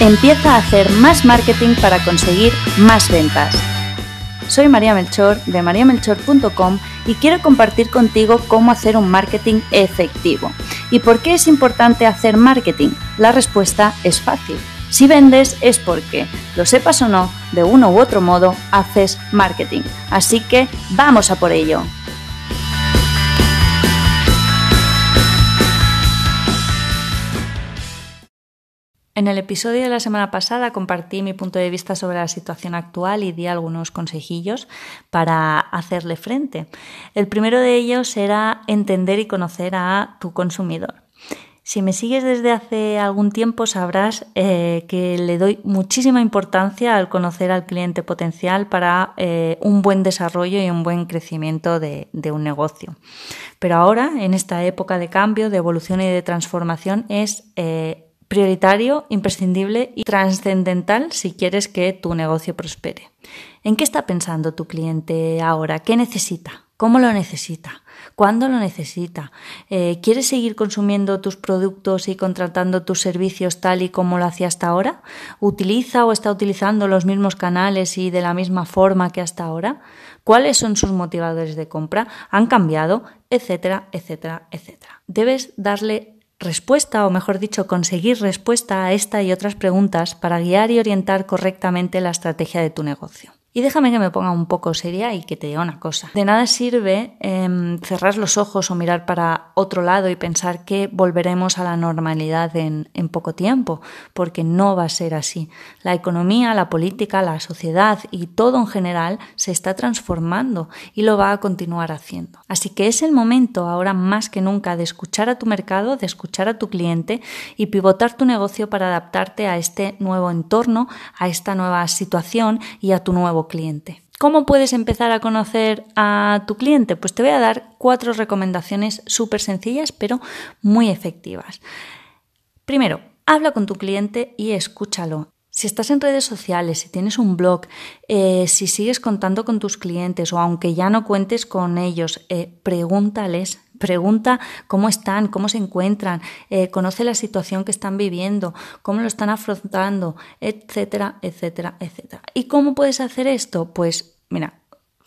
Empieza a hacer más marketing para conseguir más ventas. Soy María Melchor de mariamelchor.com y quiero compartir contigo cómo hacer un marketing efectivo. ¿Y por qué es importante hacer marketing? La respuesta es fácil. Si vendes es porque, lo sepas o no, de uno u otro modo haces marketing. Así que vamos a por ello. En el episodio de la semana pasada compartí mi punto de vista sobre la situación actual y di algunos consejillos para hacerle frente. El primero de ellos era entender y conocer a tu consumidor. Si me sigues desde hace algún tiempo sabrás eh, que le doy muchísima importancia al conocer al cliente potencial para eh, un buen desarrollo y un buen crecimiento de, un negocio. Pero ahora, en esta época de cambio, de evolución y de transformación, es eh, prioritario, imprescindible y trascendental si quieres que tu negocio prospere. ¿En qué está pensando tu cliente ahora? ¿Qué necesita? ¿Cómo lo necesita? ¿Cuándo lo necesita? Eh, ¿Quieres seguir consumiendo tus productos y contratando tus servicios tal y como lo hacía hasta ahora? ¿Utiliza o está utilizando los mismos canales y de la misma forma que hasta ahora? ¿Cuáles son sus motivadores de compra? ¿Han cambiado? Etcétera, etcétera, etcétera. Debes darle respuesta, o mejor dicho, conseguir respuesta a esta y otras preguntas para guiar y orientar correctamente la estrategia de tu negocio. Y déjame que me ponga un poco seria y que te diga una cosa. De nada sirve em, cerrar los ojos o mirar para otro lado y pensar que volveremos a la normalidad en, en poco tiempo, porque no va a ser así. La economía, la política, la sociedad y todo en general se está transformando y lo va a continuar haciendo. Así que es el momento ahora más que nunca de escuchar a tu mercado, de escuchar a tu cliente y pivotar tu negocio para adaptarte a este nuevo entorno, a esta nueva situación y a tu nuevo cliente. ¿Cómo puedes empezar a conocer a tu cliente? Pues te voy a dar cuatro recomendaciones súper sencillas pero muy efectivas. Primero, habla con tu cliente y escúchalo. Si estás en redes sociales, si tienes un blog, eh, si sigues contando con tus clientes o aunque ya no cuentes con ellos, eh, pregúntales Pregunta cómo están, cómo se encuentran, eh, conoce la situación que están viviendo, cómo lo están afrontando, etcétera, etcétera, etcétera. ¿Y cómo puedes hacer esto? Pues mira,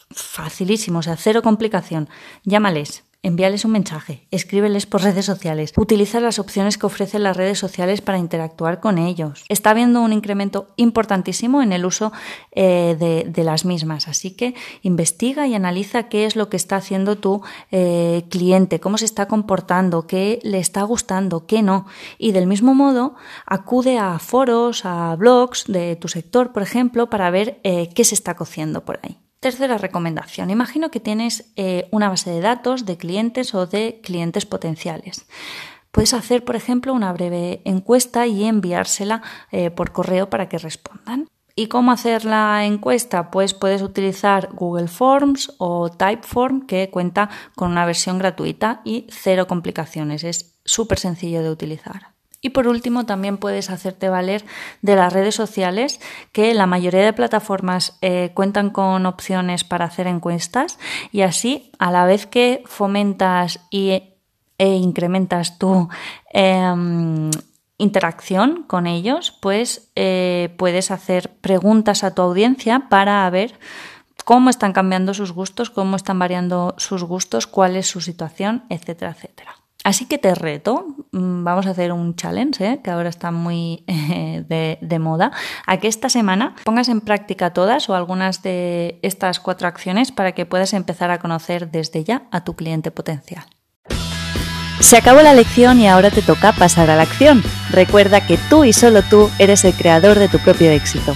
facilísimo, o sea, cero complicación. Llámales, envíales un mensaje, escríbeles por redes sociales, utiliza las opciones que ofrecen las redes sociales para interactuar con ellos. Está habiendo un incremento importantísimo en el uso eh, de, las mismas, así que investiga y analiza qué es lo que está haciendo tu eh, cliente, cómo se está comportando, qué le está gustando, qué no. Y del mismo modo, acude a foros, a blogs de tu sector, por ejemplo, para ver eh, qué se está cociendo por ahí. Tercera recomendación. Imagino que tienes eh, una base de datos de clientes o de clientes potenciales. Puedes hacer, por ejemplo, una breve encuesta y enviársela eh, por correo para que respondan. ¿Y cómo hacer la encuesta? Pues puedes utilizar Google Forms o Typeform, que cuenta con una versión gratuita y cero complicaciones. Es súper sencillo de utilizar. Y por último, también puedes hacerte valer de las redes sociales, que la mayoría de plataformas eh, cuentan con opciones para hacer encuestas y así, a la vez que fomentas y, e incrementas tu em, interacción con ellos, pues eh, puedes hacer preguntas a tu audiencia para ver cómo están cambiando sus gustos, cómo están variando sus gustos, cuál es su situación, etcétera, etcétera. Así que te reto, mm, vamos a hacer un challenge, ¿eh? que ahora está muy eh, de, de, moda, a que esta semana pongas en práctica todas o algunas de estas cuatro acciones para que puedas empezar a conocer desde ya a tu cliente potencial. Se acabó la lección y ahora te toca pasar a la acción. Recuerda que tú y solo tú eres el creador de tu propio éxito.